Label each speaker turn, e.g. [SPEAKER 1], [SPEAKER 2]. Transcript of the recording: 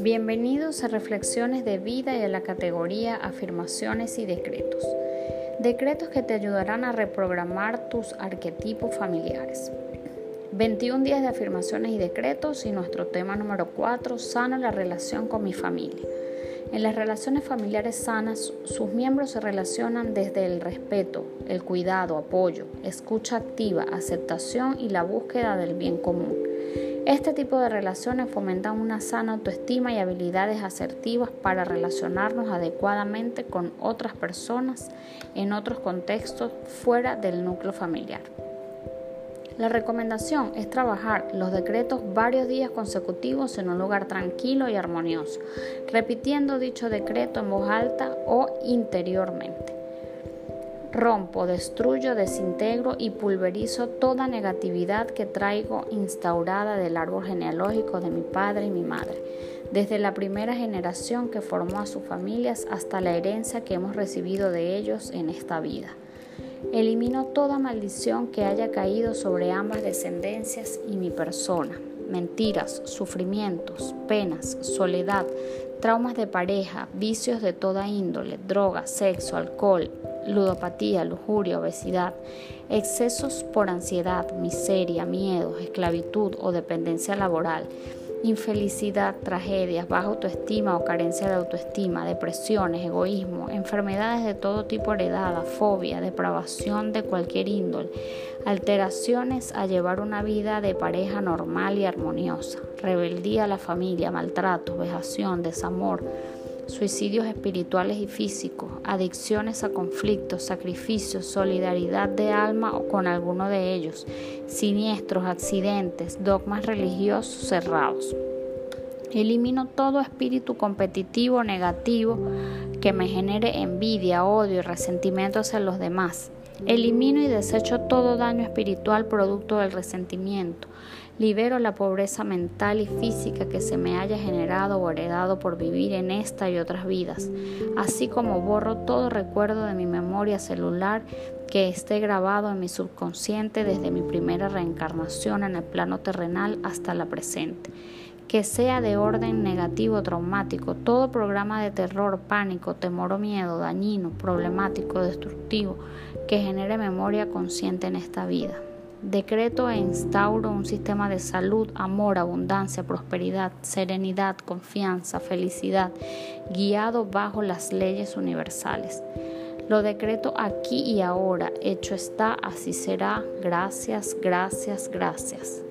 [SPEAKER 1] Bienvenidos a Reflexiones de Vida y a la categoría Afirmaciones y Decretos. Decretos que te ayudarán a reprogramar tus arquetipos familiares. 21 días de afirmaciones y decretos y nuestro tema número 4, sana la relación con mi familia. En las relaciones familiares sanas, sus miembros se relacionan desde el respeto, el cuidado, apoyo, escucha activa, aceptación y la búsqueda del bien común. Este tipo de relaciones fomentan una sana autoestima y habilidades asertivas para relacionarnos adecuadamente con otras personas en otros contextos fuera del núcleo familiar. La recomendación es trabajar los decretos varios días consecutivos en un lugar tranquilo y armonioso, repitiendo dicho decreto en voz alta o interiormente. Rompo, destruyo, desintegro y pulverizo toda negatividad que traigo instaurada del árbol genealógico de mi padre y mi madre, desde la primera generación que formó a sus familias hasta la herencia que hemos recibido de ellos en esta vida. Elimino toda maldición que haya caído sobre ambas descendencias y mi persona. Mentiras, sufrimientos, penas, soledad, traumas de pareja, vicios de toda índole, droga, sexo, alcohol, ludopatía, lujuria, obesidad, excesos por ansiedad, miseria, miedo, esclavitud o dependencia laboral infelicidad, tragedias, baja autoestima o carencia de autoestima, depresiones, egoísmo, enfermedades de todo tipo heredadas, fobia, depravación de cualquier índole, alteraciones a llevar una vida de pareja normal y armoniosa, rebeldía a la familia, maltrato, vejación, desamor, suicidios espirituales y físicos, adicciones a conflictos, sacrificios, solidaridad de alma o con alguno de ellos, siniestros, accidentes, dogmas religiosos cerrados. Elimino todo espíritu competitivo negativo que me genere envidia, odio y resentimiento hacia los demás. Elimino y desecho todo daño espiritual producto del resentimiento. Libero la pobreza mental y física que se me haya generado o heredado por vivir en esta y otras vidas, así como borro todo recuerdo de mi memoria celular que esté grabado en mi subconsciente desde mi primera reencarnación en el plano terrenal hasta la presente que sea de orden negativo, traumático, todo programa de terror, pánico, temor o miedo, dañino, problemático, destructivo, que genere memoria consciente en esta vida. Decreto e instauro un sistema de salud, amor, abundancia, prosperidad, serenidad, confianza, felicidad, guiado bajo las leyes universales. Lo decreto aquí y ahora, hecho está, así será. Gracias, gracias, gracias.